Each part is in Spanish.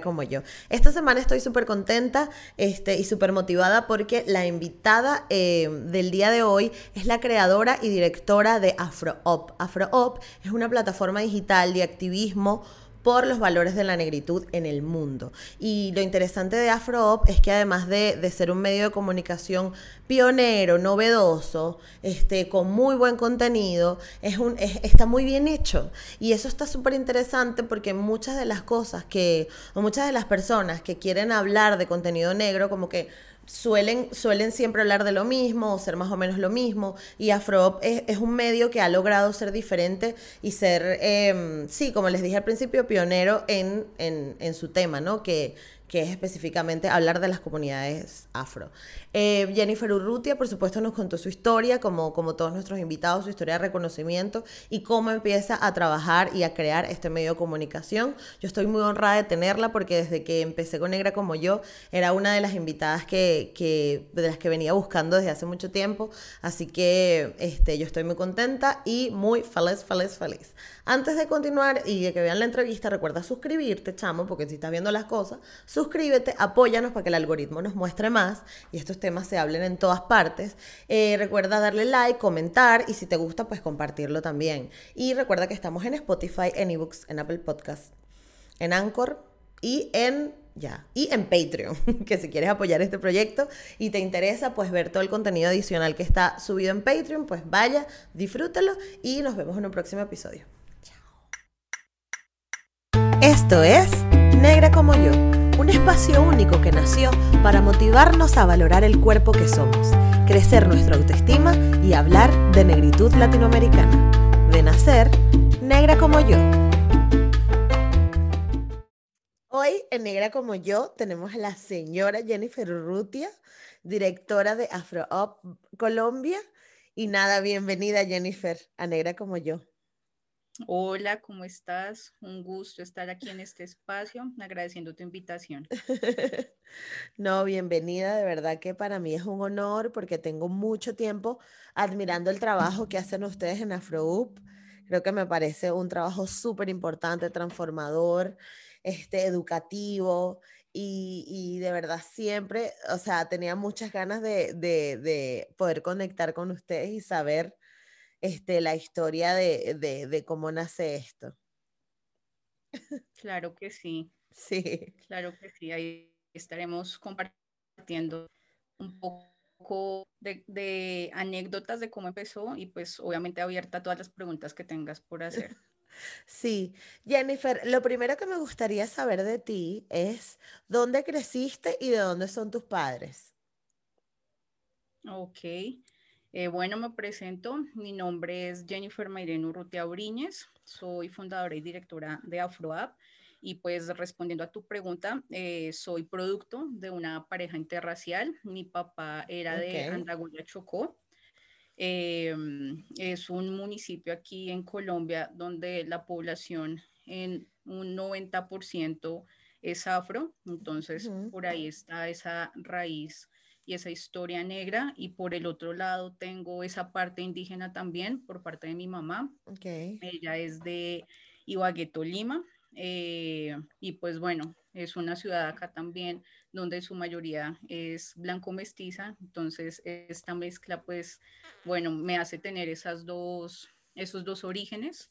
como yo. Esta semana estoy súper contenta este, y súper motivada porque la invitada eh, del día de hoy es la creadora y directora de AfroOp. AfroOp es una plataforma digital de activismo por los valores de la negritud en el mundo. Y lo interesante de AfroOp es que además de, ser un medio de comunicación pionero, novedoso, este, con muy buen contenido, es un, está muy bien hecho. Y eso está súper interesante porque muchas de las cosas que, o muchas de las personas que quieren hablar de contenido negro, como que suelen, suelen siempre hablar de lo mismo o ser más o menos lo mismo. Y Afro es, es un medio que ha logrado ser diferente y ser, em, sí, como les dije al principio, pionero en, en, en su tema, ¿no? Que, que es específicamente hablar de las comunidades afro. Eh, Jennifer Urrutia, por supuesto, nos contó su historia, como, como todos nuestros invitados, su historia de reconocimiento y cómo empieza a trabajar y a crear este medio de comunicación. Yo estoy muy honrada de tenerla porque desde que empecé con Negra como yo, era una de las invitadas que, que, de las que venía buscando desde hace mucho tiempo. Así que este, yo estoy muy contenta y muy feliz, feliz, feliz. Antes de continuar y de que vean la entrevista, recuerda suscribirte, chamo, porque si estás viendo las cosas, suscríbete, apóyanos para que el algoritmo nos muestre más y estos temas se hablen en todas partes. Eh, recuerda darle like, comentar y si te gusta, pues compartirlo también. Y recuerda que estamos en Spotify, en eBooks, en Apple Podcasts, en Anchor y en ya. Y en Patreon, que si quieres apoyar este proyecto y te interesa pues ver todo el contenido adicional que está subido en Patreon, pues vaya, disfrútalo y nos vemos en un próximo episodio. Chao. Esto es Negra como yo un espacio único que nació para motivarnos a valorar el cuerpo que somos, crecer nuestra autoestima y hablar de negritud latinoamericana. De nacer, negra como yo. Hoy en Negra como yo tenemos a la señora Jennifer Rutia, directora de AfroUp Colombia. Y nada, bienvenida Jennifer a Negra como yo. Hola, ¿cómo estás? Un gusto estar aquí en este espacio, agradeciendo tu invitación. No, bienvenida, de verdad que para mí es un honor porque tengo mucho tiempo admirando el trabajo que hacen ustedes en AfroUp. Creo que me parece un trabajo súper importante, transformador, este, educativo y, de verdad siempre, o sea, tenía muchas ganas de, de poder conectar con ustedes y saber este, la historia de, cómo nace esto. Claro que sí. Sí. Claro que sí. Ahí estaremos compartiendo un poco de, anécdotas de cómo empezó y pues obviamente abierta a todas las preguntas que tengas por hacer. Sí, Jennifer, lo primero que me gustaría saber de ti es dónde creciste y de dónde son tus padres. Ok, eh, bueno, me presento. Mi nombre es Jennifer Mayrén Urrutia Briñez. Soy fundadora y directora de AfroApp. Y pues respondiendo a tu pregunta, eh, soy producto de una pareja interracial. Mi papá era de Andagoya, Chocó. Em, es un municipio aquí en Colombia donde la población en un 90% es afro. Entonces, por ahí está esa raíz y esa historia negra. Y por el otro lado tengo esa parte indígena también por parte de mi mamá. Okay. Ella es de Ibagué, Tolima. Eh, y pues bueno, es una ciudad acá también donde su mayoría es blanco mestiza. Entonces esta mezcla pues bueno, me hace tener esas dos, esos dos orígenes,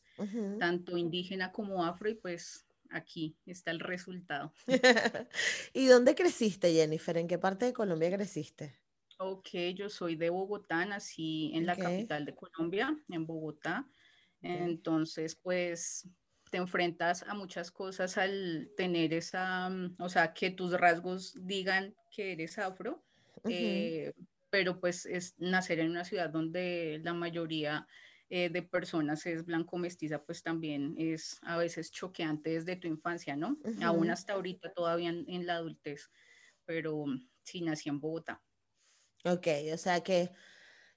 tanto indígena como afro y pues aquí está el resultado. ¿Y dónde creciste, Jennifer? ¿En qué parte de Colombia creciste? Ok, yo soy de Bogotá, nací en la capital de Colombia, en Bogotá. Entonces, pues te enfrentas a muchas cosas al tener esa, mm, o sea, que tus rasgos digan que eres afro, eh, pero pues es nacer en una ciudad donde la mayoría eh, de personas es blanco mestiza, pues también es a veces choqueante desde tu infancia, ¿no? Aún hasta ahorita todavía en, la adultez, pero sí nací en Bogotá. Ok, o sea que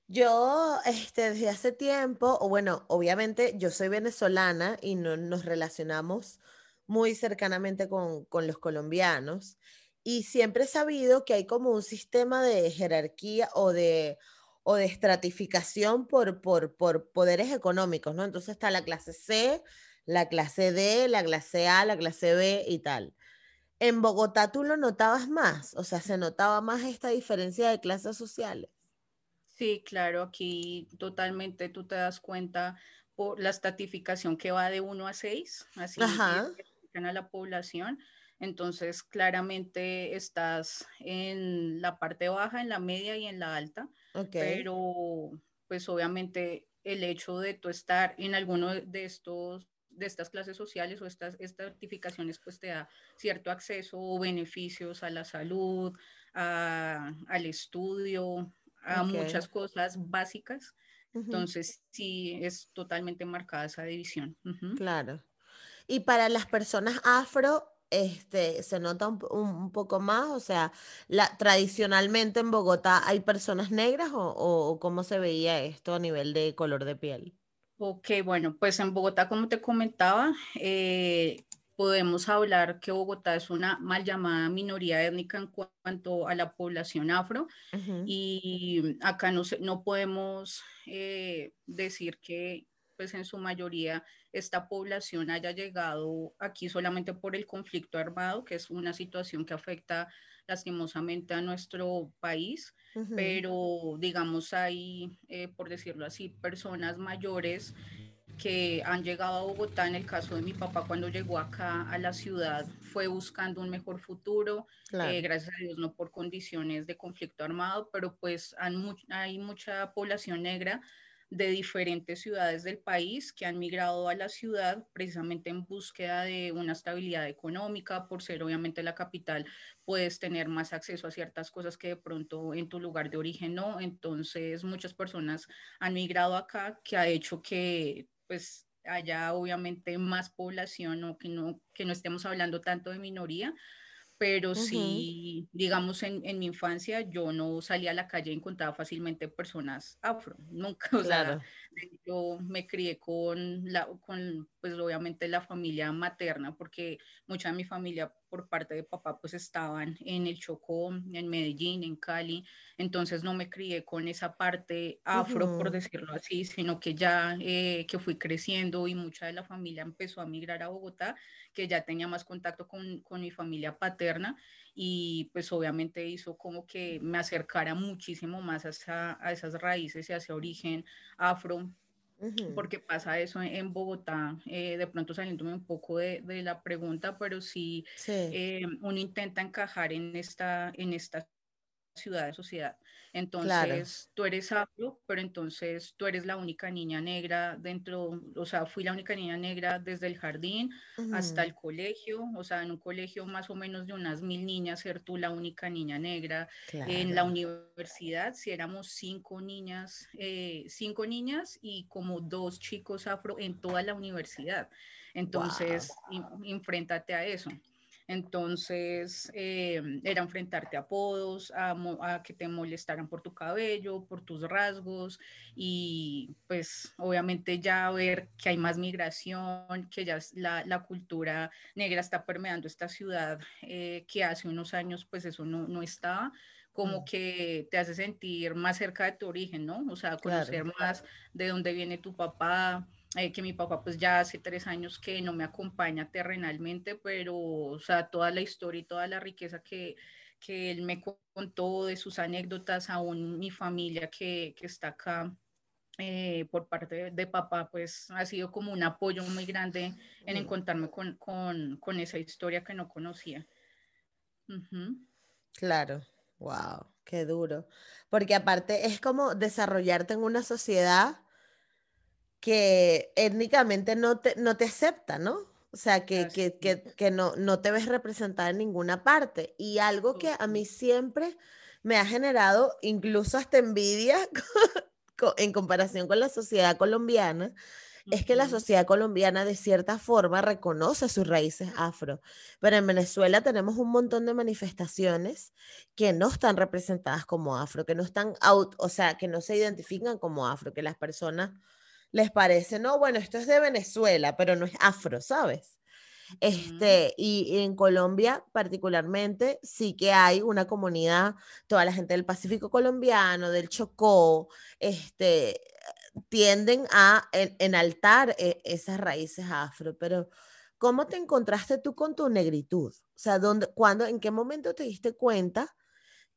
yo este, desde hace tiempo, o bueno, obviamente yo soy venezolana y no, nos relacionamos muy cercanamente con, con los colombianos y siempre he sabido que hay como un sistema de jerarquía o de o de estratificación por, por, por poderes económicos, ¿no? Entonces está la clase C, la clase D, la clase A, la clase B y tal. En Bogotá tú lo notabas más, o sea, se notaba más esta diferencia de clases sociales. Sí, claro, aquí totalmente tú te das cuenta por la estratificación que va de 1 a 6, así Ajá. a la población. Entonces, claramente estás en la parte baja, en la media y en la alta. Pero, pues obviamente el hecho de tú estar en alguno de estos de estas clases sociales o estas, estas certificaciones pues te da cierto acceso o beneficios a la salud, al estudio, a muchas cosas básicas. Entonces sí es totalmente marcada esa división. Claro. Y para las personas afro, este, se nota un, poco más? O sea, la, tradicionalmente en Bogotá hay personas negras o, cómo se veía esto a nivel de color de piel? Ok, bueno, pues en Bogotá, como te comentaba, eh, podemos hablar que Bogotá es una mal llamada minoría étnica en cuanto a la población afro y acá no, no podemos eh, decir que pues en su mayoría esta población haya llegado aquí solamente por el conflicto armado, que es una situación que afecta lastimosamente a nuestro país, pero digamos hay, eh, por decirlo así, personas mayores que han llegado a Bogotá, en el caso de mi papá cuando llegó acá a la ciudad, fue buscando un mejor futuro, eh, gracias a Dios no por condiciones de conflicto armado, pero pues hay mucha población negra de diferentes ciudades del país que han migrado a la ciudad precisamente en búsqueda de una estabilidad económica, por ser obviamente la capital, puedes tener más acceso a ciertas cosas que de pronto en tu lugar de origen no. Entonces muchas personas han migrado acá que ha hecho que pues haya obviamente más población o que no, que no estemos hablando tanto de minoría, pero sí, digamos, en, en, mi infancia yo no salía a la calle y encontraba fácilmente personas afro, nunca, o sea, yo me crié con, la, con, pues obviamente la familia materna, porque mucha de mi familia por parte de papá pues estaban en el Chocó, en Medellín, en Cali, entonces no me crié con esa parte afro, por decirlo así, sino que ya eh, que fui creciendo y mucha de la familia empezó a migrar a Bogotá, que ya tenía más contacto con, con mi familia paterna. Y pues obviamente hizo como que me acercara muchísimo más a, a esas raíces y a ese origen afro, porque pasa eso en Bogotá, eh, de pronto saliéndome un poco de, de la pregunta, pero sí, eh, uno intenta encajar en esta, en esta ciudad de sociedad. Entonces, tú eres afro, pero entonces tú eres la única niña negra dentro, o sea, fui la única niña negra desde el jardín hasta el colegio, o sea, en un colegio más o menos de unas mil niñas, ser tú la única niña negra. En la universidad, si éramos cinco niñas, eh, cinco niñas y como dos chicos afro en toda la universidad. Entonces, enfréntate a eso. Entonces, eh, era enfrentarte a apodos, a, que te molestaran por tu cabello, por tus rasgos y pues obviamente ya ver que hay más migración, que ya la, la cultura negra está permeando esta ciudad eh, que hace unos años pues eso no, no estaba como mm. que te hace sentir más cerca de tu origen, ¿no? O sea, conocer más de dónde viene tu papá, eh, que mi papá pues ya hace tres años que no me acompaña terrenalmente, pero o sea, toda la historia y toda la riqueza que, que él me contó de sus anécdotas, aún mi familia que, que está acá. Eh, por parte de, papá, pues ha sido como un apoyo muy grande en encontrarme con, con, con esa historia que no conocía. Claro, wow, qué duro. Porque aparte es como desarrollarte en una sociedad que étnicamente no te, no te acepta, ¿no? O sea, que, que, que, que, no, no te ves representada en ninguna parte. Y algo que a mí siempre me ha generado incluso hasta envidia en comparación con la sociedad colombiana, es que la sociedad colombiana de cierta forma reconoce sus raíces afro, pero en Venezuela tenemos un montón de manifestaciones que no están representadas como afro, que no están out, o sea, que no se identifican como afro, que las personas les parece, no, bueno, esto es de Venezuela, pero no es afro, ¿sabes? Este, y, en Colombia particularmente sí que hay una comunidad, toda la gente del Pacífico colombiano, del Chocó, este, tienden a enaltar e, esas raíces afro, pero ¿cómo te encontraste tú con tu negritud? O sea, ¿dónde, cuándo, en qué momento te diste cuenta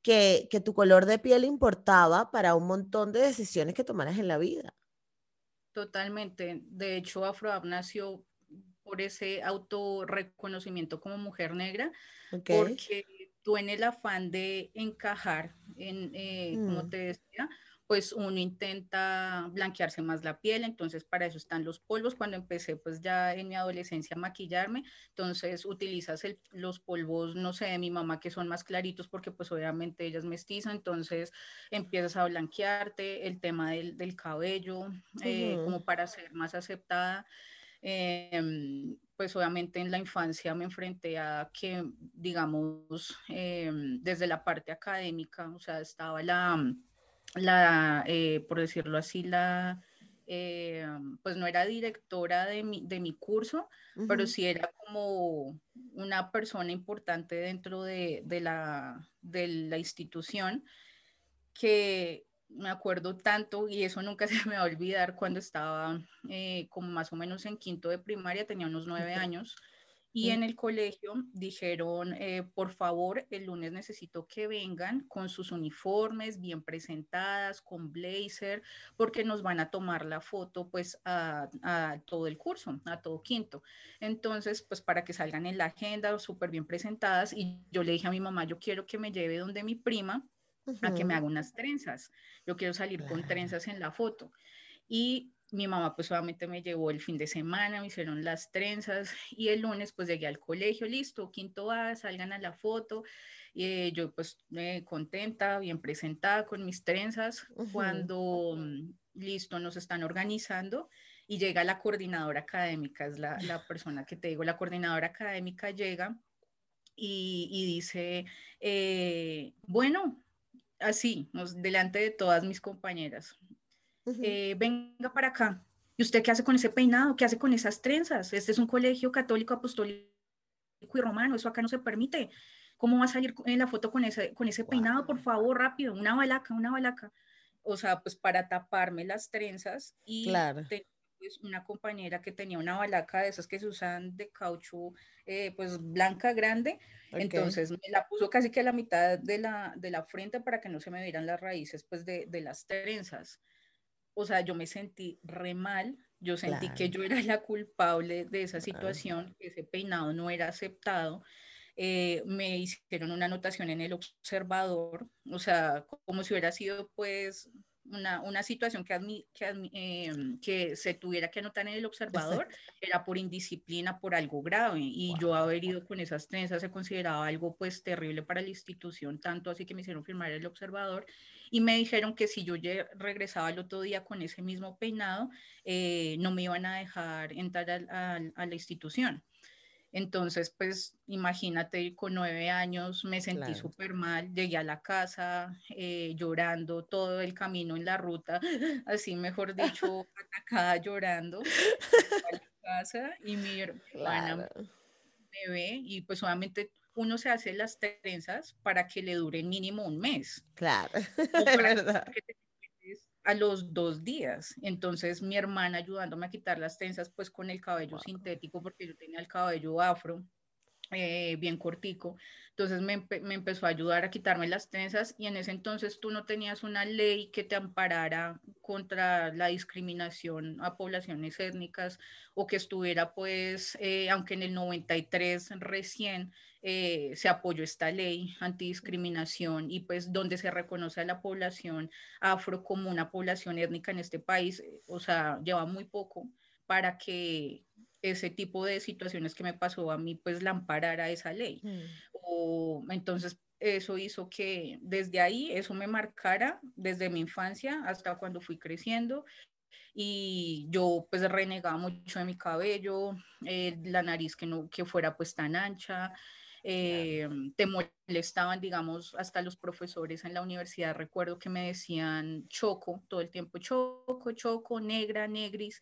que, que tu color de piel importaba para un montón de decisiones que tomaras en la vida? Totalmente. De hecho, Afroab nació por ese autorreconocimiento como mujer negra, porque tú en el afán de encajar, en, eh, como mm. te decía, pues uno intenta blanquearse más la piel, entonces para eso están los polvos. Cuando empecé pues ya en mi adolescencia a maquillarme, entonces utilizas los polvos, no sé, de mi mamá que son más claritos porque pues obviamente ella es mestiza, entonces empiezas a blanquearte, el tema del, del cabello, eh, como para ser más aceptada. Em, pues obviamente en la infancia me enfrenté a que, digamos, em, desde la parte académica, o sea, estaba la la, eh, por decirlo así, la, eh, pues no era directora de mi, de mi curso, pero sí era como una persona importante dentro de, de, la, de la institución que me acuerdo tanto y eso nunca se me va a olvidar cuando estaba eh, como más o menos en quinto de primaria, tenía unos nueve años y en el colegio dijeron, eh, por favor, el lunes necesito que vengan con sus uniformes bien presentadas, con blazer, porque nos van a tomar la foto pues a, todo el curso, a todo quinto. Entonces, pues para que salgan en la agenda súper bien presentadas. Y yo le dije a mi mamá, yo quiero que me lleve donde mi prima a que me haga unas trenzas. Yo quiero salir con trenzas en la foto. Y mi mamá pues solamente me llevó el fin de semana, me hicieron las trenzas y el lunes pues llegué al colegio, listo, quinto A, salgan a la foto. Y eh, yo pues me contenta, bien presentada con mis trenzas. Cuando mm, listo, nos están organizando y llega la coordinadora académica, es la, la persona que te digo, la coordinadora académica llega y, y dice, eh, bueno, así, nos, delante de todas mis compañeras, eh, venga para acá. ¿Y usted qué hace con ese peinado? ¿Qué hace con esas trenzas? Este es un colegio católico, apostólico y romano, eso acá no se permite. ¿Cómo va a salir en la foto con ese, con ese peinado? Por favor, rápido, una balaca, una balaca. O sea, pues para taparme las trenzas y claro. pues, una compañera que tenía una balaca de esas que se usan de caucho, eh, pues blanca, grande. Entonces me la puso casi que a la mitad de la, de la frente para que no se me vieran las raíces pues de, de las trenzas o sea, yo me sentí re mal, yo sentí que yo era la culpable de esa situación, que ese peinado no era aceptado. Eh, me hicieron una anotación en el observador, o sea, como si hubiera sido pues una, una situación que, que, em, que, se tuviera que anotar en el observador, era por indisciplina, por algo grave, y yo haber ido con esas trenzas se consideraba algo pues terrible para la institución, tanto así que me hicieron firmar el observador. Y me dijeron que si yo regresaba el otro día con ese mismo peinado, eh, no me iban a dejar entrar a, la institución. Entonces, pues imagínate, con nueve años me sentí súper mal, llegué a la casa eh, llorando todo el camino en la ruta, así mejor dicho, atacada llorando a la casa y mi hermana me ve y pues obviamente uno se hace las trenzas para que le dure mínimo un mes. Claro, verdad. A los dos días. Entonces mi hermana ayudándome a quitar las trenzas pues con el cabello sintético porque yo tenía el cabello afro. Eh, bien cortico. Entonces me, me, empezó a ayudar a quitarme las trenzas y en ese entonces tú no tenías una ley que te amparara contra la discriminación a poblaciones étnicas o que estuviera pues, eh, aunque en el 93 recién eh, se apoyó esta ley antidiscriminación y pues donde se reconoce a la población afro como una población étnica en este país, eh, o sea, lleva muy poco para que ese tipo de situaciones que me pasó a mí pues la amparara esa ley. Mm. O entonces eso hizo que desde ahí eso me marcara desde mi infancia hasta cuando fui creciendo y yo pues renegaba mucho de mi cabello, eh, la nariz que no que fuera pues tan ancha, eh, te molestaban, digamos, hasta los profesores en la universidad, recuerdo que me decían choco, todo el tiempo choco, choco, negra, negris.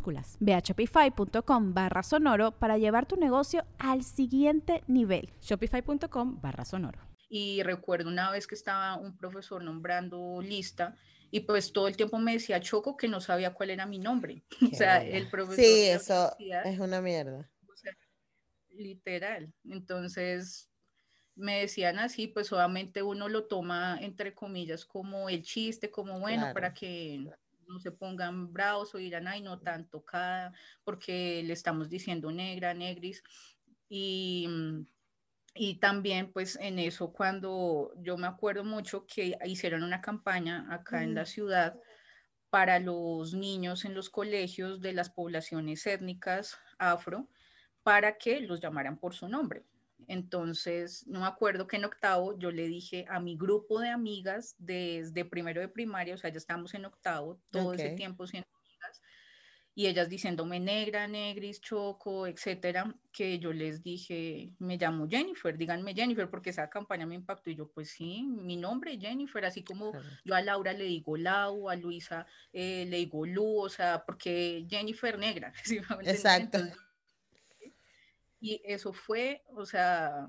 Ve a shopify.com barra sonoro para llevar tu negocio al siguiente nivel. Shopify.com barra sonoro. Y recuerdo una vez que estaba un profesor nombrando lista y pues todo el tiempo me decía Choco que no sabía cuál era mi nombre. o sea, el profesor. Sí, eso es una mierda. literal. Entonces me decían así, pues obviamente uno lo toma entre comillas como el chiste, como bueno, para que no se pongan bravos o dirán, ay, no tan tocada, porque le estamos diciendo negra, negris. Y, mm, y también, pues en eso, cuando yo me acuerdo mucho que hicieron una campaña acá en la ciudad para los niños en los colegios de las poblaciones étnicas afro, para que los llamaran por su nombre. Entonces, no me acuerdo que en octavo yo le dije a mi grupo de amigas desde primero de primaria, o sea, ya estamos en octavo, todo ese tiempo siendo amigas, y ellas diciéndome negra, negris, choco, etcétera, que yo les dije, me llamo Jennifer, díganme Jennifer, porque esa campaña me impactó. Y yo, pues sí, mi nombre es Jennifer, así como yo a Laura le digo Lau, a Luisa eh, le digo Lu, o sea, porque Jennifer negra. Exacto. Y eso fue, o sea,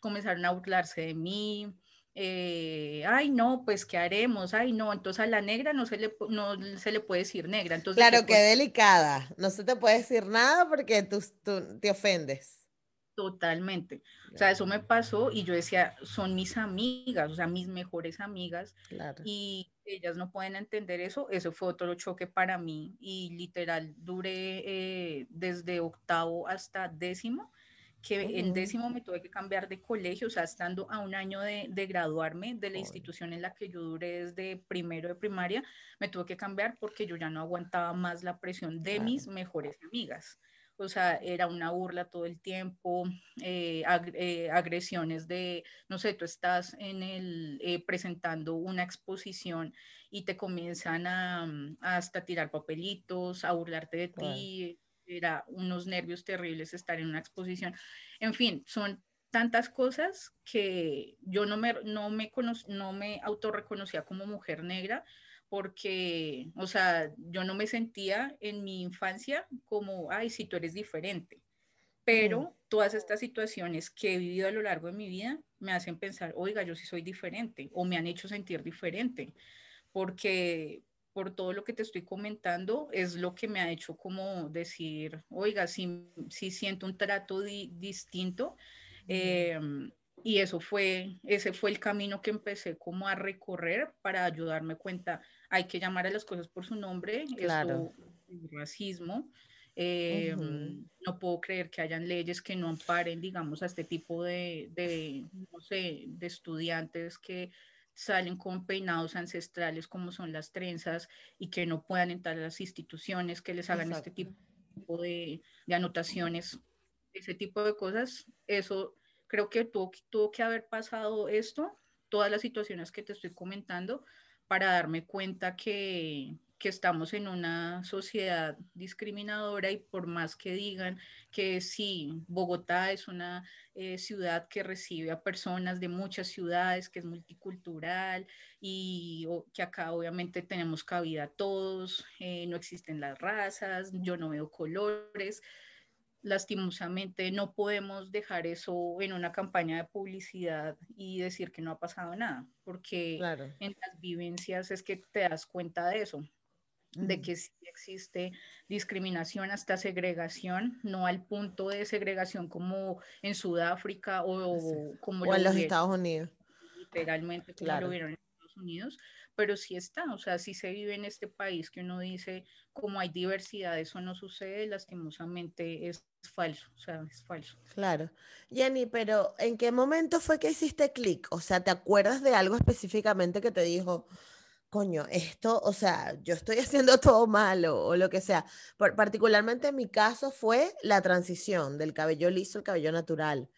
comenzaron a burlarse de mí. Eh, ay, no, pues, ¿qué haremos? Ay, no, entonces a la negra no se le, no se le puede decir negra. Entonces, claro, qué delicada. No se te puede decir nada porque tú, tú te ofendes. Totalmente. O sea, eso me pasó y yo decía, son mis amigas, o sea, mis mejores amigas. Y ellas no pueden entender eso. Eso fue otro choque para mí. Y literal, duré eh, desde octavo hasta décimo, que en décimo me tuve que cambiar de colegio, o sea, estando a un año de, graduarme de la institución en la que yo duré desde primero de primaria, me tuve que cambiar porque yo ya no aguantaba más la presión de mis mejores amigas o sea, era una burla todo el tiempo, eh, eh, agresiones de, no sé, tú estás en el, eh, presentando una exposición y te comienzan a, mm, hasta tirar papelitos, a burlarte de ti, era unos nervios terribles estar en una exposición. En fin, son tantas cosas que yo no me, no me, no me autorreconocía como mujer negra, porque, o sea, yo no me sentía en mi infancia como, ay, si tú eres diferente. Pero todas estas situaciones que he vivido a lo largo de mi vida me hacen pensar, oiga, yo sí soy diferente o me han hecho sentir diferente, porque por todo lo que te estoy comentando es lo que me ha hecho como decir, oiga, si, si siento un trato distinto. Y eso fue, ese fue el camino que empecé como a recorrer para ayudarme cuenta, hay que llamar a las cosas por su nombre, claro. racismo, em, no puedo creer que hayan leyes que no amparen, digamos, a este tipo de, de, no sé, de estudiantes que salen con peinados ancestrales como son las trenzas y que no puedan entrar a las instituciones, que les hagan este tipo de, de anotaciones, ese tipo de cosas, eso creo que tuvo, tuvo que haber pasado esto, todas las situaciones que te estoy comentando, para darme cuenta que, que estamos en una sociedad discriminadora y por más que digan que sí, Bogotá es una eh, ciudad que recibe a personas de muchas ciudades, que es multicultural y que acá obviamente tenemos cabida todos, eh, no existen las razas, yo no veo colores. Lastimosamente no podemos dejar eso en una campaña de publicidad y decir que no ha pasado nada, porque en las vivencias es que te das cuenta de eso de que sí existe discriminación hasta segregación, no al punto de segregación como en Sudáfrica o, como en los Estados Unidos. Literalmente, como lo vieron en Estados Unidos, pero sí está, o sea, sí se vive en este país que uno dice, como hay diversidad, eso no sucede, lastimosamente es falso, o sea, es falso. Claro. Jenny, pero ¿en qué momento fue que hiciste clic? O sea, ¿te acuerdas de algo específicamente que te dijo, coño, esto, o sea, yo estoy haciendo todo malo o lo que sea. particularmente en mi caso fue la transición del cabello liso al cabello natural.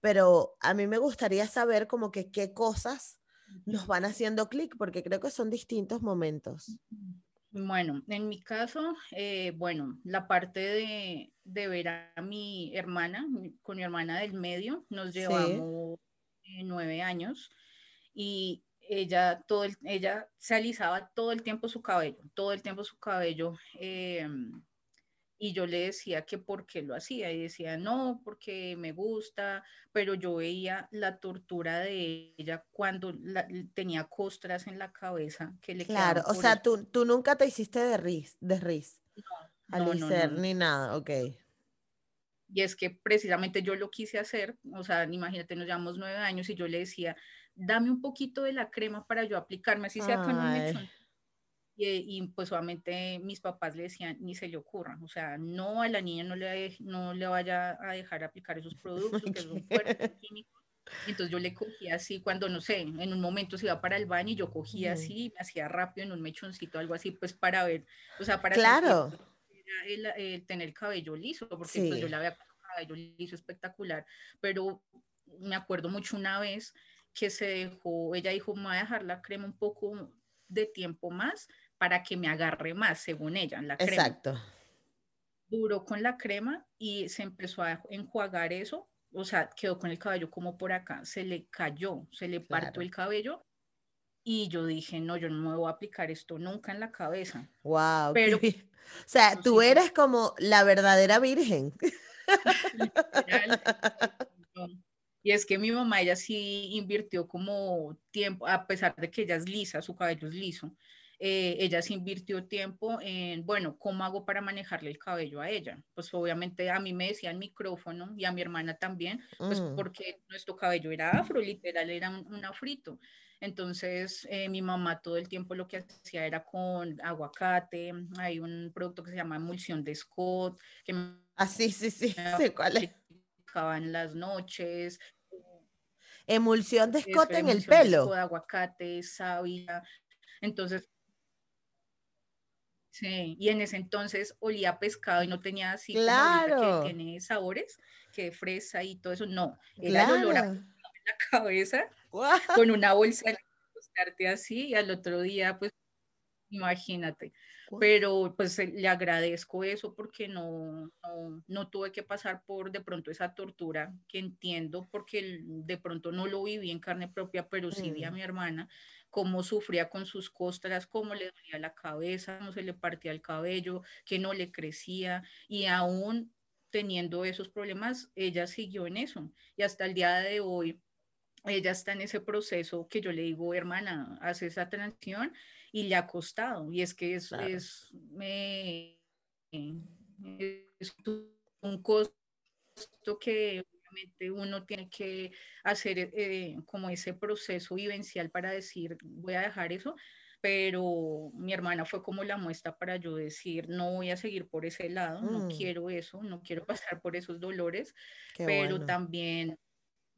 Pero a mí me gustaría saber como que qué cosas nos van haciendo clic, porque creo que son distintos momentos. Bueno, en mi caso, eh, bueno, la parte de, de, ver a mi hermana, con mi hermana del medio, nos llevamos eh, nueve años y ella, todo ella se alisaba todo el tiempo su cabello, todo el tiempo su cabello. Em, y yo le decía que por qué lo hacía y decía no porque me gusta pero yo veía la tortura de ella cuando tenía costras en la cabeza que le claro o sea tú, tú nunca te hiciste de ris de ris no, ni nada ok y es que precisamente yo lo quise hacer o sea imagínate nos llevamos nueve años y yo le decía dame un poquito de la crema para yo aplicarme, así sea con un mechón. Y, pues obviamente mis papás le decían, ni se le ocurra, o sea, no a la niña no le, no le vaya a dejar aplicar esos productos, que son fuertes, químicos. Entonces yo le cogía así cuando, no sé, en un momento se iba para el baño y yo cogía así, me hacía rápido en un mechoncito, algo así, pues para ver, o sea, para claro. el, tener cabello liso, porque pues, yo la veía con cabello liso espectacular, pero me acuerdo mucho una vez que se dejó, ella dijo, me voy a dejar la crema un poco de tiempo más para que me agarre más, según ella, la crema. Exacto. Duró con la crema y se empezó a enjuagar eso, o sea, quedó con el cabello como por acá, se le cayó, se le partió el cabello y yo dije, no, yo no me voy a aplicar esto nunca en la cabeza. Wow. Pero, o sea, tú eres como la verdadera virgen. Y es que mi mamá, ella sí invirtió como tiempo, a pesar de que ella es lisa, su cabello es liso, eh, ella sí invirtió tiempo en, bueno, ¿cómo hago para manejarle el cabello a ella? Pues obviamente a mí me decía el micrófono y a mi hermana también, pues mm. porque nuestro cabello era afro, literal, era un, afrito. Entonces, eh, mi mamá todo el tiempo lo que hacía era con aguacate, hay un producto que se llama emulsión de Scott. Que ah, sí, sí, sí, sé cuál es en las noches. Emulsión de escote en el pelo. De aguacate, sábila. Entonces, sí, y en ese entonces olía pescado y no tenía así claro. que tiene sabores, que fresa y todo eso. No, era el olor a en la cabeza con una bolsa de así y al otro día, pues, imagínate pero pues eh, le agradezco eso porque no, no, tuve que pasar por de pronto esa tortura que entiendo porque de pronto no lo viví en carne propia, pero sí vi a mm. mi hermana cómo sufría con sus costras, cómo le dolía la cabeza, cómo se le partía el cabello, que no le crecía y aún teniendo esos problemas, ella siguió en eso y hasta el día de hoy ella está en ese proceso que yo le digo, hermana, hace esa transición y le ha costado. Y es que es, es, un costo que obviamente uno tiene que hacer eh, como ese proceso vivencial para decir, voy a dejar eso, pero mi hermana fue como la muestra para yo decir, no voy a seguir por ese lado, no mm. quiero eso, no quiero pasar por esos dolores, pero también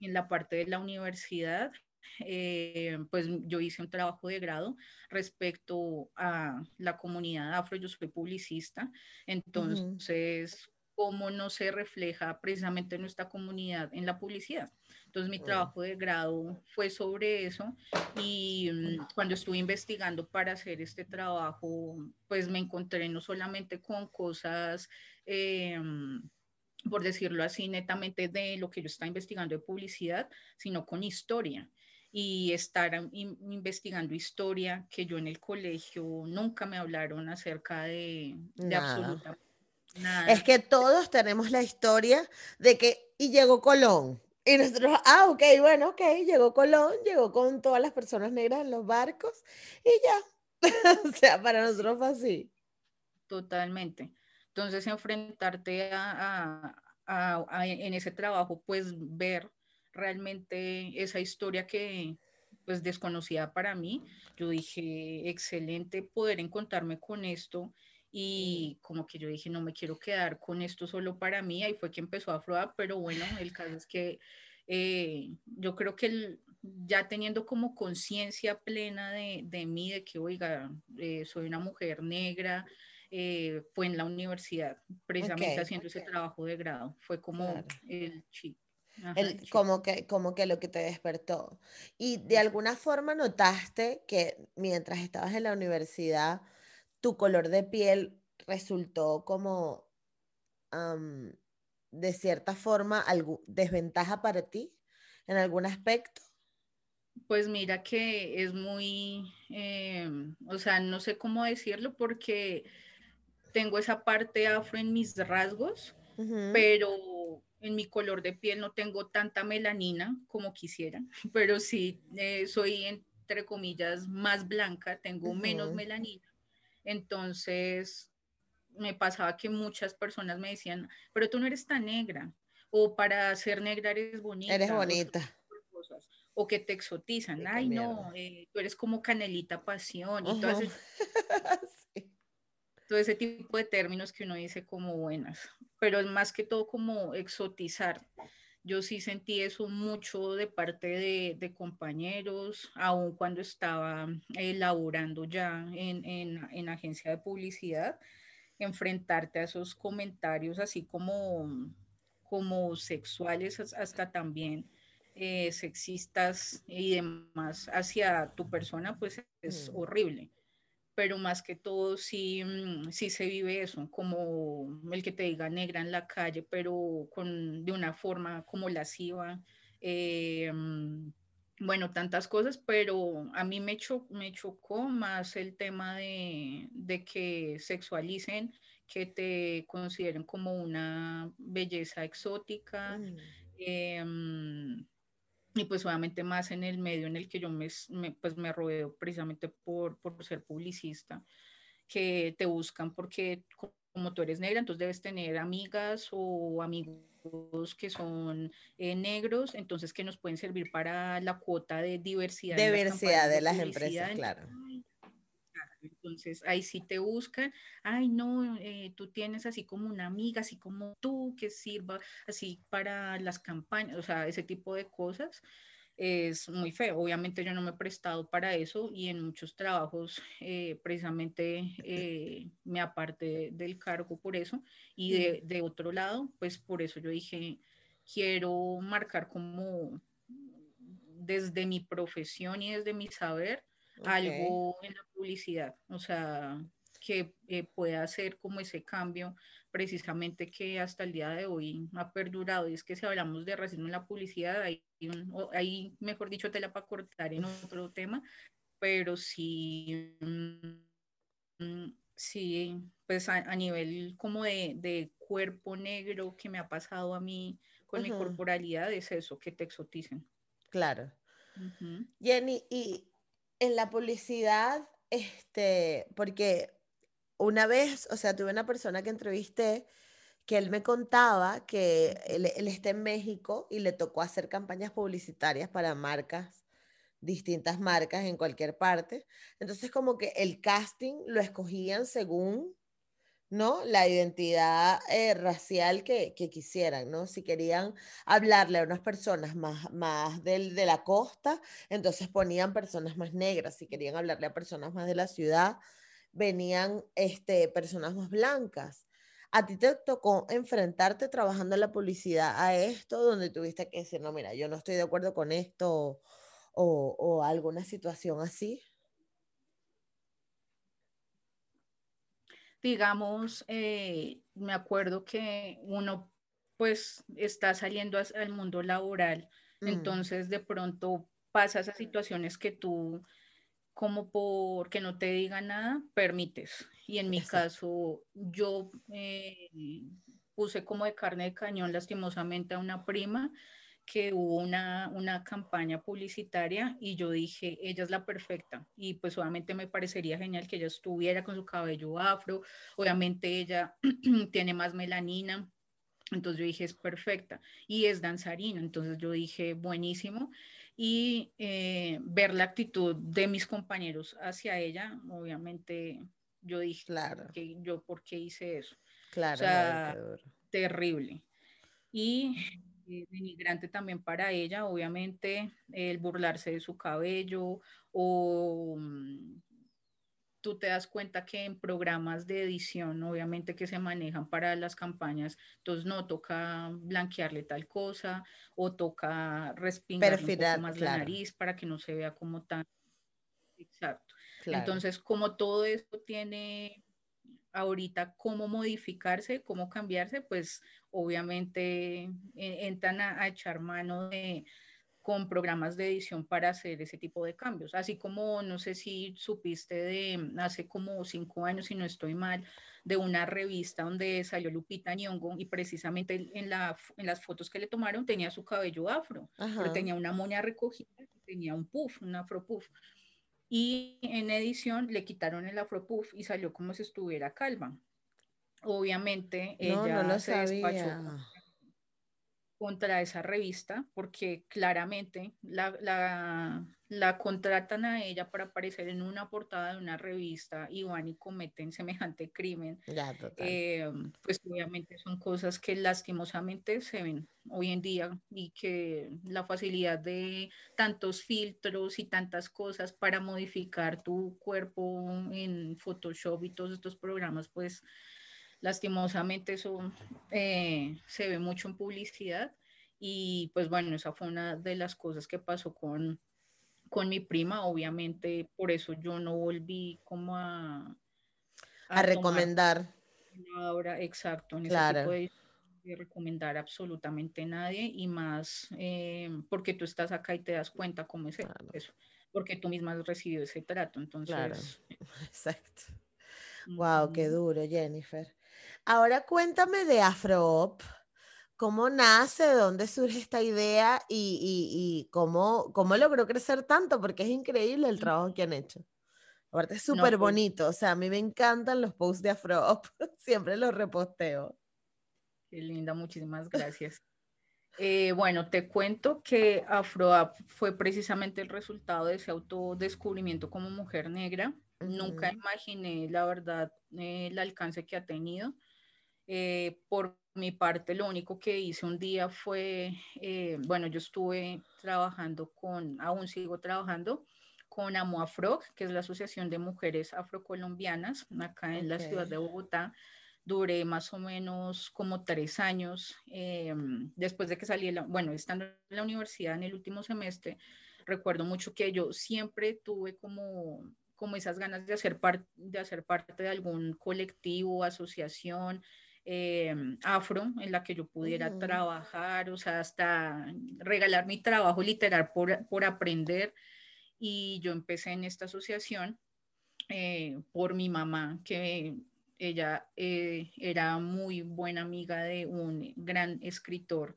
en la parte de la universidad eh, pues yo hice un trabajo de grado respecto a la comunidad afro, yo soy publicista, entonces, ¿cómo no se refleja precisamente nuestra comunidad en la publicidad? Entonces mi trabajo de grado fue sobre eso y mm, cuando estuve investigando para hacer este trabajo, pues me encontré no solamente con cosas... Eh, por decirlo así, netamente de lo que yo estaba investigando de publicidad, sino con historia. Y estar investigando historia que yo en el colegio nunca me hablaron acerca de, de absoluta nada. Es que todos tenemos la historia de que, y llegó Colón. Y nosotros, ah, ok, bueno, ok, llegó Colón, llegó con todas las personas negras en los barcos y ya. o sea, para nosotros fue así. Totalmente. Entonces, enfrentarte a, en ese trabajo, pues ver realmente esa historia que pues desconocida para mí, yo dije, excelente poder encontrarme con esto y como que yo dije, no me quiero quedar con esto solo para mí, ahí fue que empezó a aflorar, pero bueno, el caso es que eh, yo creo que ya teniendo como conciencia plena de, de, mí, de que, oiga, eh, soy una mujer negra, eh, fue en la universidad, precisamente haciendo ese trabajo de grado. Fue como el chip. Como, que, como que lo que te despertó. Y de alguna forma notaste que mientras estabas en la universidad, tu color de piel resultó como, de cierta forma, desventaja para ti en algún aspecto. Pues mira que es muy, em, o sea, no sé cómo decirlo porque tengo esa parte afro en mis rasgos, pero en mi color de piel no tengo tanta melanina como quisiera, pero sí eh, soy entre comillas más blanca, tengo menos melanina. Entonces me pasaba que muchas personas me decían, pero tú no eres tan negra, o para ser negra eres bonita. Eres bonita. O, que te exotizan, ay no, eh, tú eres como canelita pasión y todo todo ese tipo de términos que uno dice como buenas, pero es más que todo como exotizar. Yo sí sentí eso mucho de parte de, compañeros, aun cuando estaba elaborando ya en, en, agencia de publicidad, enfrentarte a esos comentarios así como, como sexuales, hasta también eh, sexistas y demás hacia tu persona, pues es mm. horrible pero más que todo sí, mm, sí se vive eso, como el que te diga negra en la calle, pero con, de una forma como lasciva. Eh, mm, bueno, tantas cosas, pero a mí me, me chocó más el tema de, de, que sexualicen, que te consideren como una belleza exótica. Mm. Eh, y pues obviamente más en el medio en el que yo me, pues me rodeo precisamente por, por, ser publicista, que te buscan porque como tú eres negra, entonces debes tener amigas o amigos que son eh, negros, entonces que nos pueden servir para la cuota de diversidad. Diversidad de, las empresas, claro. Entonces ahí sí te buscan, ay no, eh, tú tienes así como una amiga, así como tú, que sirva así para las campañas, o sea, ese tipo de cosas es muy feo. Obviamente yo no me he prestado para eso y en muchos trabajos eh, precisamente eh, me aparte del cargo por eso y de, de, otro lado, pues por eso yo dije, quiero marcar como desde mi profesión y desde mi saber algo en la publicidad, o sea, que eh, pueda hacer como ese cambio precisamente que hasta el día de hoy ha perdurado. Y es que si hablamos de racismo en la publicidad, hay, hay mejor dicho, tela para cortar en otro tema, pero sí, mm, sí, pues a, nivel como de, de, cuerpo negro que me ha pasado a mí con mi corporalidad, es eso, que te exoticen. Claro. Jenny, y en la publicidad, este, porque una vez, o sea, tuve una persona que entrevisté que él me contaba que él, está en México y le tocó hacer campañas publicitarias para marcas, distintas marcas en cualquier parte. Entonces, como que el casting lo escogían según ¿no? La identidad eh, racial que, quisieran, ¿no? Si querían hablarle a unas personas más, más del, de la costa, entonces ponían personas más negras. Si querían hablarle a personas más de la ciudad, venían este, personas más blancas. ¿A ti te tocó enfrentarte trabajando en la publicidad a esto, donde tuviste que decir, no, mira, yo no estoy de acuerdo con esto o, o alguna situación así? Digamos, eh, me acuerdo que uno pues está saliendo al mundo laboral, mm. entonces de pronto pasa esas situaciones que tú como porque no te diga nada, permites. Y en mi caso, yo eh, puse como de carne de cañón lastimosamente a una prima que hubo una, una campaña publicitaria y yo dije, ella es la perfecta. Y pues obviamente me parecería genial que ella estuviera con su cabello afro, obviamente ella tiene más melanina. Entonces yo dije, es perfecta. Y es danzarina. Entonces yo dije, buenísimo y eh, ver la actitud de mis compañeros hacia ella, obviamente yo dije, claro. que yo por qué hice eso. Claro, o sea, terrible. Y eh, denigrante también para ella, obviamente, el burlarse de su cabello o mm, tú te das cuenta que en programas de edición, obviamente que se manejan para las campañas, entonces no toca blanquearle tal cosa o toca respirar un poco más la nariz para que no se vea como tan exacto. Entonces, como todo esto tiene ahorita cómo modificarse, cómo cambiarse, pues obviamente entran a echar mano de con programas de edición para hacer ese tipo de cambios. Así como, no sé si supiste de hace como cinco años, si no estoy mal, de una revista donde salió Lupita Nyong'o y precisamente en, la, en las fotos que le tomaron tenía su cabello afro, pero tenía una moña recogida, tenía un puff, un afro puff. Y en edición le quitaron el afro puff y salió como si estuviera calva. Obviamente ella no se despachó contra esa revista porque claramente la, la, la, contratan a ella para aparecer en una portada de una revista y van y cometen semejante crimen. Eh, pues obviamente son cosas que lastimosamente se ven hoy en día y que la facilidad de tantos filtros y tantas cosas para modificar tu cuerpo en Photoshop y todos estos programas pues lastimosamente eso eh, se ve mucho en publicidad y pues bueno, esa fue una de las cosas que pasó con, con mi prima, obviamente por eso yo no volví como a... A, recomendar. Ahora, exacto, en claro. ese tipo de, recomendar absolutamente nadie y más eh, porque tú estás acá y te das cuenta cómo es eso, porque tú misma has recibido ese trato, entonces... Claro, exacto. Wow, qué duro, Jennifer. Ahora cuéntame de Afroop. ¿Cómo nace? ¿De dónde surge esta idea? Y, cómo, cómo logró crecer tanto? Porque es increíble el trabajo que han hecho. Aparte es súper pues bonito. O sea, a mí me encantan los posts de Afroop. Siempre los reposteo. Qué linda, muchísimas gracias. Eh, bueno, te cuento que Afroap fue precisamente el resultado de ese autodescubrimiento como mujer negra. Nunca imaginé, la verdad, el alcance que ha tenido. Eh, por mi parte, lo único que hice un día fue, eh, bueno, yo estuve trabajando con, aún sigo trabajando con Amoafroc, que es la Asociación de Mujeres Afrocolombianas, acá en la ciudad de Bogotá. Duré más o menos como tres años eh, después de que salí, bueno, estando en la universidad en el último semestre, recuerdo mucho que yo siempre tuve como como esas ganas de hacer, de hacer parte de algún colectivo, asociación, Em, afro en la que yo pudiera trabajar, o sea, hasta regalar mi trabajo literal por, por aprender. Y yo empecé en esta asociación eh, por mi mamá, que ella eh, era muy buena amiga de un gran escritor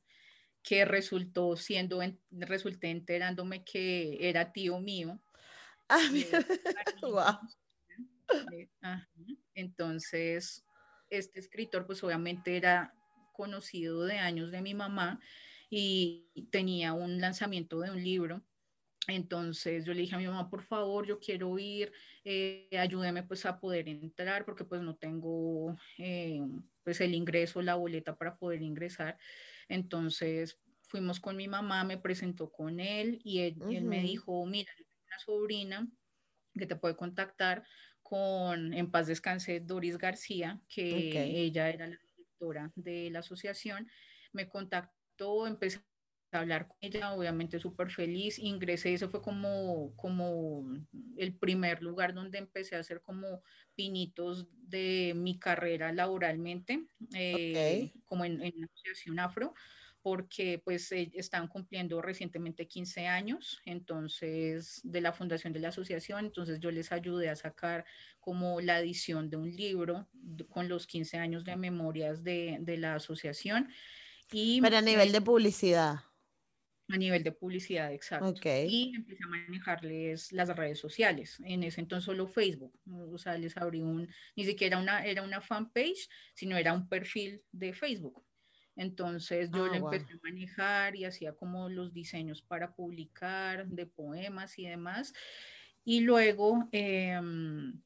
que resultó siendo, resulté enterándome que era tío mío. Ah, eh, Entonces, este escritor pues obviamente era conocido de años de mi mamá y tenía un lanzamiento de un libro. Entonces yo le dije a mi mamá, por favor, yo quiero ir, eh, ayúdeme pues a poder entrar porque pues no tengo eh, pues el ingreso, la boleta para poder ingresar. Entonces fuimos con mi mamá, me presentó con él y él, me dijo, mira, una sobrina que te puede contactar con, en paz descanse, Doris García, que ella era la directora de la asociación, me contactó, empecé a hablar con ella, obviamente súper feliz, ingresé, ese fue como, como el primer lugar donde empecé a hacer como pinitos de mi carrera laboralmente, eh, como en, en la asociación afro porque pues eh, están cumpliendo recientemente 15 años, entonces, de la fundación de la asociación, entonces yo les ayudé a sacar como la edición de un libro con los 15 años de memorias de, de la asociación. Y, Pero a nivel de publicidad. A nivel de publicidad, exacto. Y empecé a manejarles las redes sociales. En ese entonces solo Facebook. O sea, les abrí un, ni siquiera una, era una fanpage, sino era un perfil de Facebook. Entonces yo ah, lo empecé a manejar y hacía como los diseños para publicar de poemas y demás. Y luego, em,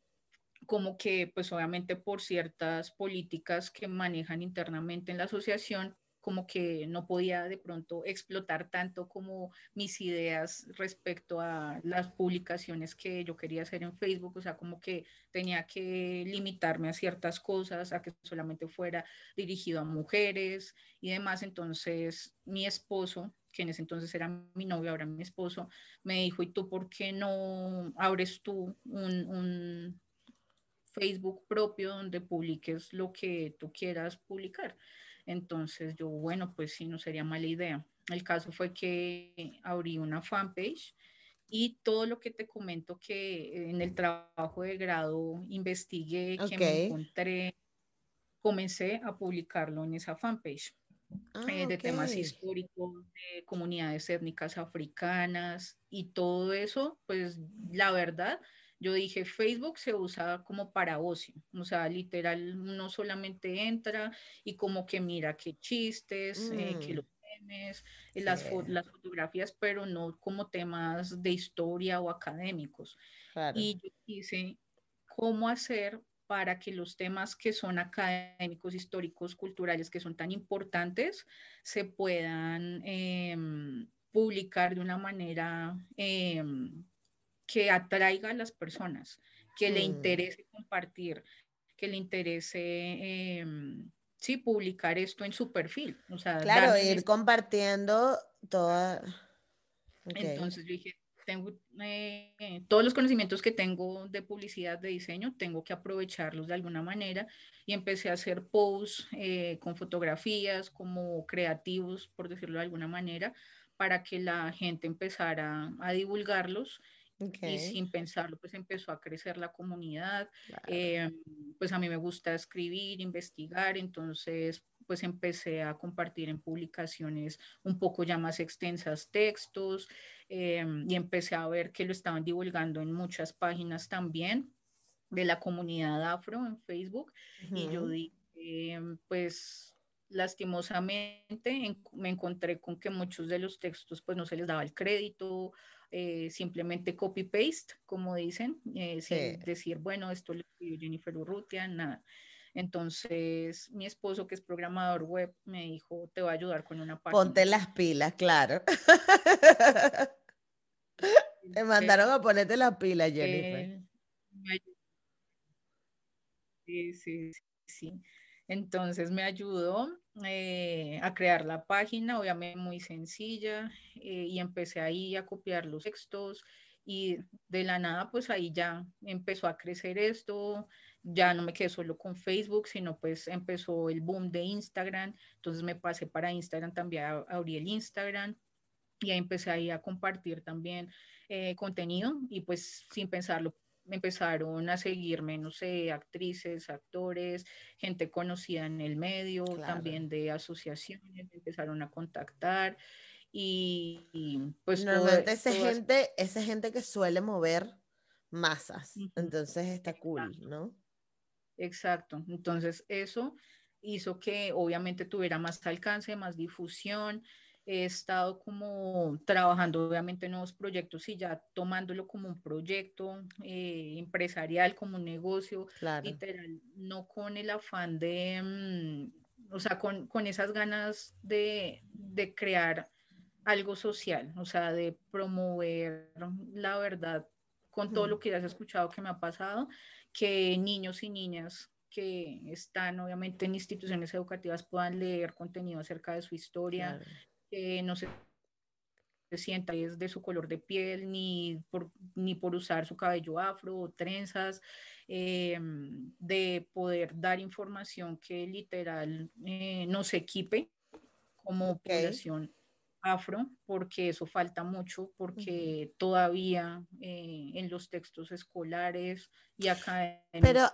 como que pues obviamente por ciertas políticas que manejan internamente en la asociación, como que no podía de pronto explotar tanto como mis ideas respecto a las publicaciones que yo quería hacer en Facebook, o sea, como que tenía que limitarme a ciertas cosas, a que solamente fuera dirigido a mujeres y demás. Entonces, mi esposo, que en ese entonces era mi novio, ahora mi esposo, me dijo, ¿y tú por qué no abres tú un, un Facebook propio donde publiques lo que tú quieras publicar? Entonces yo, bueno, pues sí, no sería mala idea. El caso fue que abrí una fanpage y todo lo que te comento que en el trabajo de grado investigué, que me encontré, comencé a publicarlo en esa fanpage. Ah, eh, de temas históricos, de comunidades étnicas africanas y todo eso, pues la verdad, yo dije, Facebook se usa como para ocio, o sea, literal, no solamente entra y como que mira qué chistes, eh, que mm. los memes, eh, las, las fotografías, pero no como temas de historia o académicos. Y yo quise cómo hacer para que los temas que son académicos, históricos, culturales, que son tan importantes, se puedan em, publicar de una manera em, que atraiga a las personas, que le mm. interese compartir, que le interese, em, sí, publicar esto en su perfil. O sea, claro, ir compartiendo toda... Entonces yo dije, tengo eh, todos los conocimientos que tengo de publicidad, de diseño, tengo que aprovecharlos de alguna manera y empecé a hacer posts eh, con fotografías como creativos, por decirlo de alguna manera, para que la gente empezara a divulgarlos y sin pensarlo, pues empezó a crecer la comunidad. Eh, pues a mí me gusta escribir, investigar, entonces pues empecé a compartir en publicaciones un poco ya más extensas textos eh, y empecé a ver que lo estaban divulgando en muchas páginas también de la comunidad afro en Facebook. Y yo dije, pues lastimosamente me encontré con que muchos de los textos pues no se les daba el crédito eh, simplemente copy-paste, como dicen, eh, sin decir, bueno, esto lo escribió Jennifer Urrutia, nada. Entonces, mi esposo, que es programador web, me dijo, te va a ayudar con una página. Ponte las pilas, claro. te mandaron a ponerte las pilas, Jennifer. sí, sí, sí. Entonces me ayudó eh, a crear la página, obviamente muy sencilla, eh, y empecé ahí a copiar los textos y de la nada pues ahí ya empezó a crecer esto, ya no me quedé solo con Facebook, sino pues empezó el boom de Instagram, entonces me pasé para Instagram también, abrí el Instagram y ahí empecé ahí a compartir también eh, contenido y pues sin pensarlo empezaron a seguirme, no sé, actrices, actores, gente conocida en el medio, también de asociaciones, empezaron a contactar y, pues normalmente esa gente, esa gente que suele mover masas, entonces está cool, ¿no? Exacto, entonces eso hizo que obviamente tuviera más alcance, más difusión, he estado como trabajando obviamente en nuevos proyectos y ya tomándolo como un proyecto eh, empresarial, como un negocio, literal, no con el afán de, mm, o sea, con, con esas ganas de, de, crear algo social, o sea, de promover la verdad con todo lo que ya has escuchado que me ha pasado, que niños y niñas que están obviamente en instituciones educativas puedan leer contenido acerca de su historia, que no se sienta es de su color de piel, ni por, ni por usar su cabello afro o trenzas, em, de poder dar información que literal eh, nos equipe como población afro, porque eso falta mucho, porque todavía eh, en los textos escolares y académicos. Pero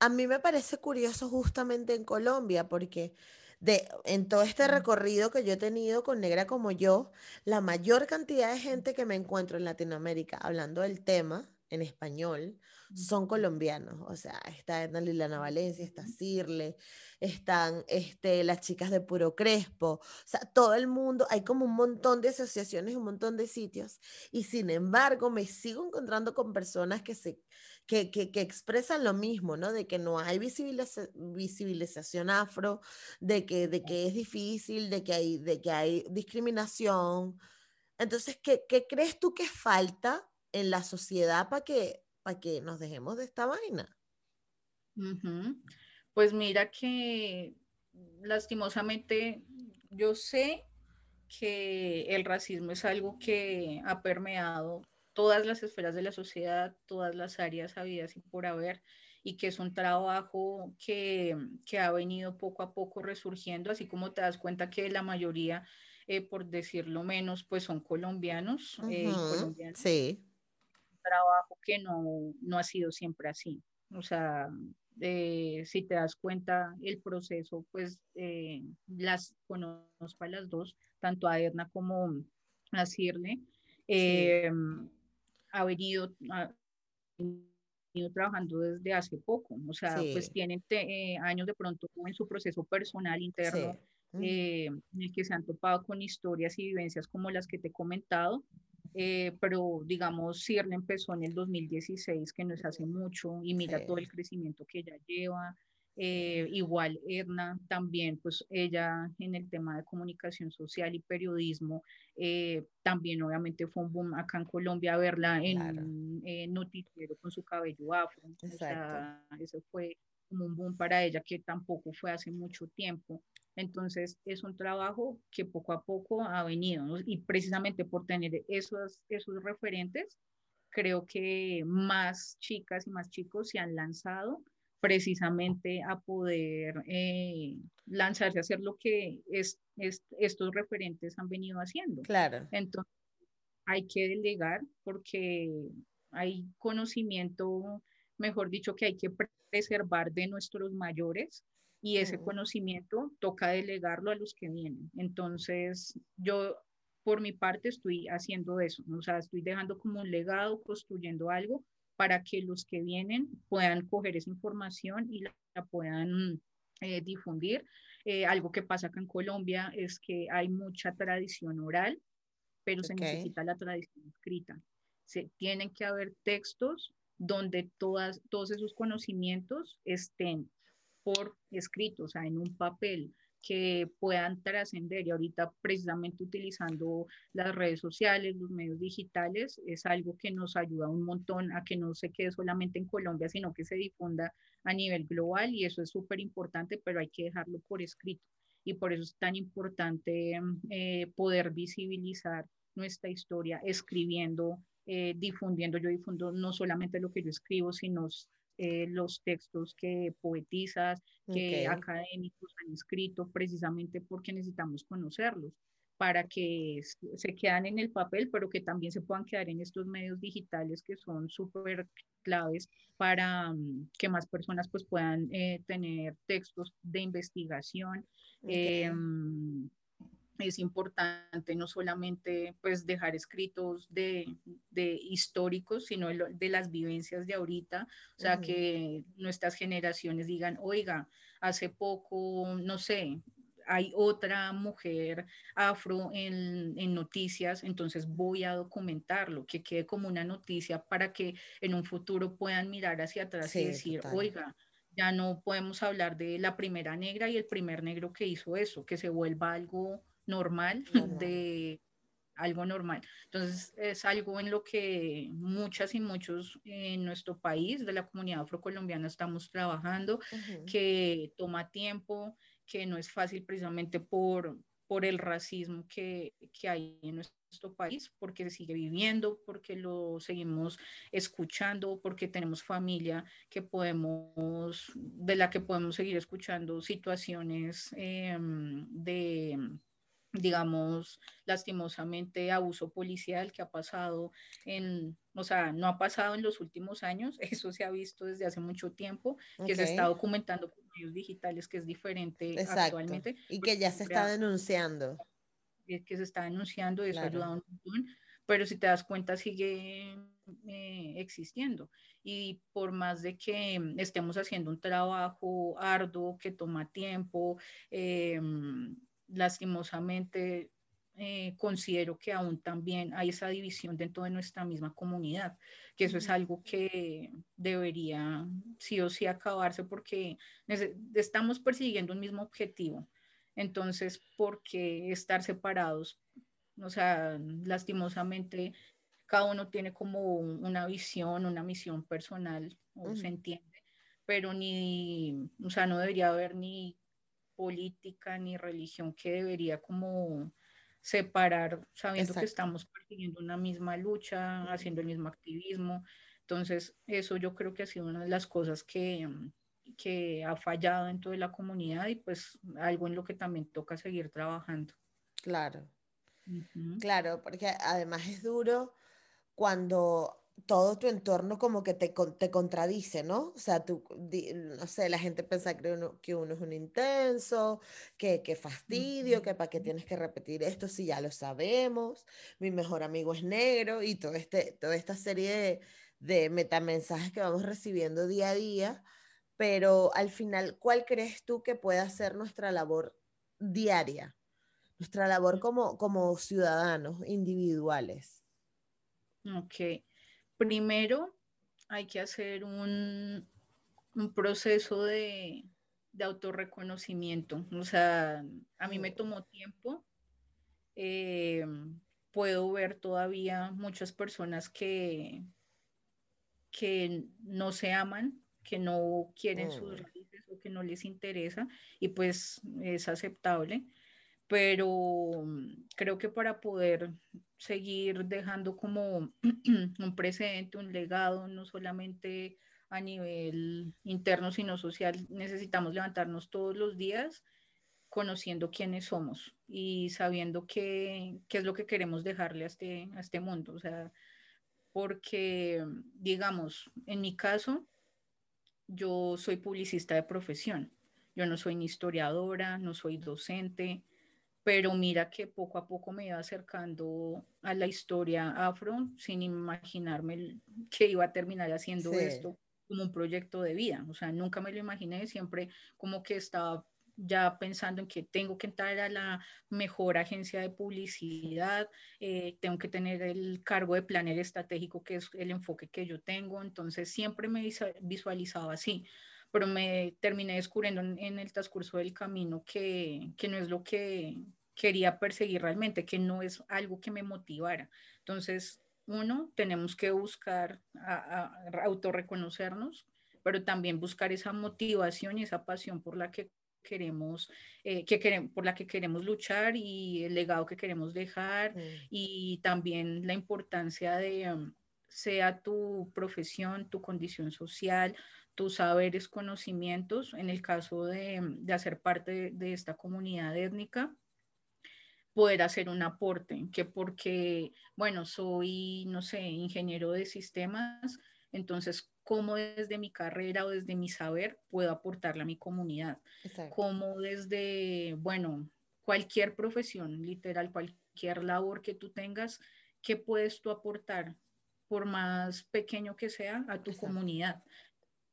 a, mí me parece curioso justamente en Colombia, porque de, en todo este recorrido que yo he tenido con Negra como yo, la mayor cantidad de gente que me encuentro en Latinoamérica hablando del tema en español son colombianos. O sea, está Edna Liliana Valencia, está Cirle, están este, las chicas de Puro Crespo. O sea, todo el mundo, hay como un montón de asociaciones, un montón de sitios. Y sin embargo, me sigo encontrando con personas que se que, que, que, expresan lo mismo, ¿no? De que no hay visibilización afro, de que, de que es difícil, de que hay, de que hay discriminación. Entonces, ¿qué, ¿qué crees tú que falta en la sociedad para que, para que nos dejemos de esta vaina? Pues mira que lastimosamente yo sé que el racismo es algo que ha permeado todas las esferas de la sociedad, todas las áreas habidas y por haber, y que es un trabajo que, que ha venido poco a poco resurgiendo, así como te das cuenta que la mayoría, eh, por decirlo menos, pues son colombianos. Eh, sí. Un trabajo que no, no ha sido siempre así. O sea, eh, si te das cuenta, el proceso, pues las conozco a las dos, tanto a Edna como a Cirle. Em, ha venido, trabajando desde hace poco, o sea, pues tienen eh, años de pronto en su proceso personal interno, eh, en el que se han topado con historias y vivencias como las que te he comentado, eh, pero digamos, Cirle empezó en el 2016, que no es hace mucho, y mira todo el crecimiento que ella lleva, eh, igual Edna también, pues ella en el tema de comunicación social y periodismo, eh, también obviamente fue un boom acá en Colombia verla en noticiero con su cabello afro. O sea, eso fue como un boom para ella que tampoco fue hace mucho tiempo. Entonces es un trabajo que poco a poco ha venido y precisamente por tener esos, esos referentes, creo que más chicas y más chicos se han lanzado precisamente a poder eh, lanzarse a hacer lo que es, estos referentes han venido haciendo. Claro. Entonces, hay que delegar porque hay conocimiento, mejor dicho, que hay que preservar de nuestros mayores y ese conocimiento toca delegarlo a los que vienen. Entonces, yo por mi parte estoy haciendo eso, o sea, estoy dejando como un legado, construyendo algo para que los que vienen puedan coger esa información y la, puedan eh, difundir. Eh, algo que pasa acá en Colombia es que hay mucha tradición oral, pero se necesita la tradición escrita. Se, tienen que haber textos donde todas, todos esos conocimientos estén por escrito, o sea, en un papel que puedan trascender y ahorita precisamente utilizando las redes sociales, los medios digitales, es algo que nos ayuda un montón a que no se quede solamente en Colombia, sino que se difunda a nivel global y eso es súper importante, pero hay que dejarlo por escrito y por eso es tan importante eh, poder visibilizar nuestra historia escribiendo, eh, difundiendo. Yo difundo no solamente lo que yo escribo, sino eh, los textos que poetizas, que académicos han escrito, precisamente porque necesitamos conocerlos para que se quedan en el papel, pero que también se puedan quedar en estos medios digitales que son súper claves para mm, que más personas pues puedan eh, tener textos de investigación. Em, es importante no solamente pues dejar escritos de, de históricos, sino de las vivencias de ahorita, o sea, que nuestras generaciones digan, oiga, hace poco, no sé, hay otra mujer afro en, en, noticias, entonces voy a documentarlo, que quede como una noticia para que en un futuro puedan mirar hacia atrás y decir, oiga, ya no podemos hablar de la primera negra y el primer negro que hizo eso, que se vuelva algo normal, de algo normal. Entonces, es algo en lo que muchas y muchos en nuestro país, de la comunidad afrocolombiana, estamos trabajando, que toma tiempo, que no es fácil precisamente por, por el racismo que, que hay en nuestro país, porque se sigue viviendo, porque lo seguimos escuchando, porque tenemos familia que podemos, de la que podemos seguir escuchando situaciones em, de digamos, lastimosamente abuso policial que ha pasado en, o sea, no ha pasado en los últimos años, eso se ha visto desde hace mucho tiempo, que se está documentando por medios digitales, que es diferente actualmente. Y que ya se está denunciando. Que se está denunciando y eso ha ayudado un montón, pero si te das cuenta sigue eh, existiendo. Y por más de que estemos haciendo un trabajo arduo que toma tiempo, eh, lastimosamente eh, considero que aún también hay esa división dentro de nuestra misma comunidad, que eso es algo que debería sí o sí acabarse porque estamos persiguiendo un mismo objetivo. Entonces, ¿por qué estar separados? O sea, lastimosamente cada uno tiene como una visión, una misión personal, o se entiende, pero ni, o sea, no debería haber ni política ni religión que debería como separar, sabiendo que estamos persiguiendo una misma lucha, haciendo el mismo activismo. Entonces, eso yo creo que ha sido una de las cosas que, que ha fallado dentro de la comunidad y pues algo en lo que también toca seguir trabajando. Claro. Claro, porque además es duro cuando todo tu entorno como que te, te contradice, ¿no? O sea, tú, no sé, la gente piensa que uno, que uno es un intenso, que, que fastidio, que para qué tienes que repetir esto si ya lo sabemos, mi mejor amigo es negro y todo este, toda esta serie de, de metamensajes que vamos recibiendo día a día, pero al final, ¿cuál crees tú que pueda ser nuestra labor diaria? Nuestra labor como, como ciudadanos individuales. Ok primero hay que hacer un, proceso de, autorreconocimiento. O sea, a mí me tomó tiempo. Eh, puedo ver todavía muchas personas que, que no se aman, que no quieren sus mm. raíces o que no les interesa y pues es aceptable pero creo que para poder seguir dejando como un precedente, un legado, no solamente a nivel interno, sino social, necesitamos levantarnos todos los días conociendo quiénes somos y sabiendo qué, qué es lo que queremos dejarle a este, a este mundo. O sea, porque, digamos, en mi caso, yo soy publicista de profesión. Yo no soy ni historiadora, no soy docente, pero mira que poco a poco me iba acercando a la historia afro sin imaginarme que iba a terminar haciendo esto como un proyecto de vida. O sea, nunca me lo imaginé, siempre como que estaba ya pensando en que tengo que entrar a la mejor agencia de publicidad, eh, tengo que tener el cargo de planer estratégico, que es el enfoque que yo tengo, entonces siempre me visualizaba así, pero me terminé descubriendo en, en el transcurso del camino que, que no es lo que, quería perseguir realmente, que no es algo que me motivara. Entonces, uno, tenemos que buscar a, autorreconocernos, pero también buscar esa motivación y esa pasión por la que queremos, eh, que queremos, por la que queremos luchar y el legado que queremos dejar mm. y también la importancia de, um, sea tu profesión, tu condición social, tus saberes, conocimientos, en el caso de, de hacer parte de esta comunidad étnica, poder hacer un aporte, que porque, bueno, soy, no sé, ingeniero de sistemas, entonces, ¿cómo desde mi carrera o desde mi saber puedo aportarle a mi comunidad? ¿Cómo desde, bueno, cualquier profesión, literal, cualquier labor que tú tengas, qué puedes tú aportar, por más pequeño que sea, a tu comunidad?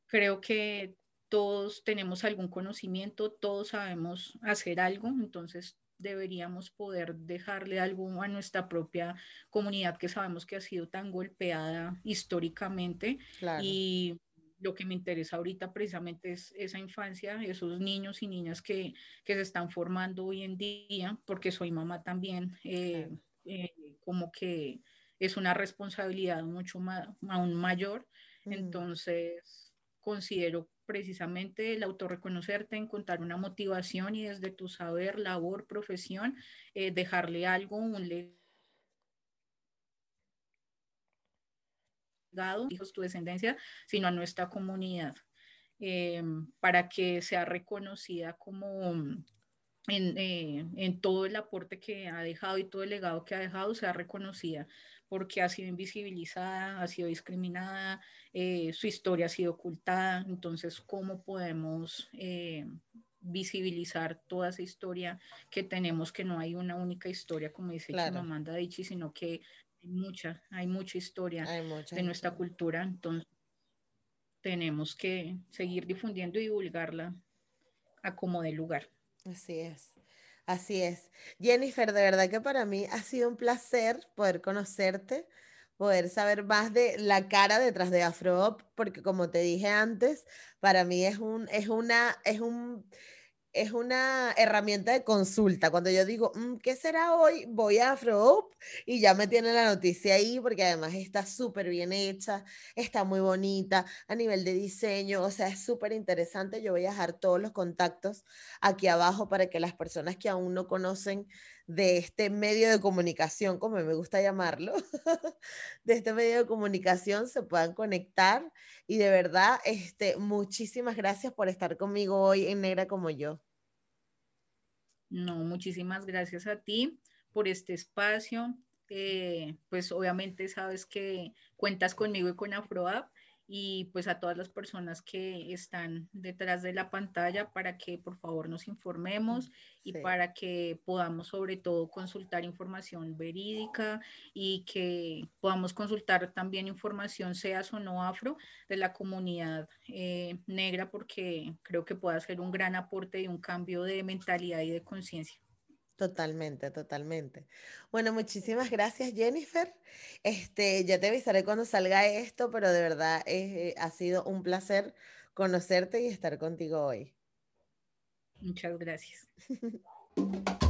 Creo que todos tenemos algún conocimiento, todos sabemos hacer algo, entonces deberíamos poder dejarle algo a nuestra propia comunidad que sabemos que ha sido tan golpeada históricamente y lo que me interesa ahorita precisamente es esa infancia, esos niños y niñas que, se están formando hoy en día, porque soy mamá también, eh, eh, como que es una responsabilidad mucho más, aún mayor. Mm. Entonces, considero precisamente el autorreconocerte, encontrar una motivación y desde tu saber, labor, profesión, eh, dejarle algo, un legado, hijos, tu descendencia, sino a nuestra comunidad, eh, para que sea reconocida como en, eh, en, todo el aporte que ha dejado y todo el legado que ha dejado sea reconocida porque ha sido invisibilizada, ha sido discriminada, eh, su historia ha sido ocultada. Entonces, ¿cómo podemos eh, visibilizar toda esa historia que tenemos, que no hay una única historia, como dice claro. Chimamanda Adichie, sino que hay mucha, hay mucha historia de nuestra cultura. Entonces, tenemos que seguir difundiendo y divulgarla a como de lugar. Así es. Así es. Jennifer, de verdad que para mí ha sido un placer poder conocerte, poder saber más de la cara detrás de Afro, porque como te dije antes, para mí es un, es una, es un, es una herramienta de consulta. Cuando yo digo, mm, ¿qué será hoy? Voy a Afro y ya me tiene la noticia ahí porque además está súper bien hecha, está muy bonita a nivel de diseño, o sea, es súper interesante. Yo voy a dejar todos los contactos aquí abajo para que las personas que aún no conocen de este medio de comunicación, como me gusta llamarlo, de este medio de comunicación se puedan conectar. Y de verdad, este, muchísimas gracias por estar conmigo hoy en Negra como yo. No, muchísimas gracias a ti por este espacio. Eh, pues obviamente sabes que cuentas conmigo y con AfroApp y pues a todas las personas que están detrás de la pantalla para que por favor nos informemos y para que podamos sobre todo consultar información verídica y que podamos consultar también información, seas o no afro, de la comunidad eh, negra porque creo que puede ser un gran aporte y un cambio de mentalidad y de conciencia. Totalmente, totalmente. Bueno, muchísimas gracias, Jennifer. Este, ya te avisaré cuando salga esto, pero de verdad eh, ha sido un placer conocerte y estar contigo hoy. Muchas gracias.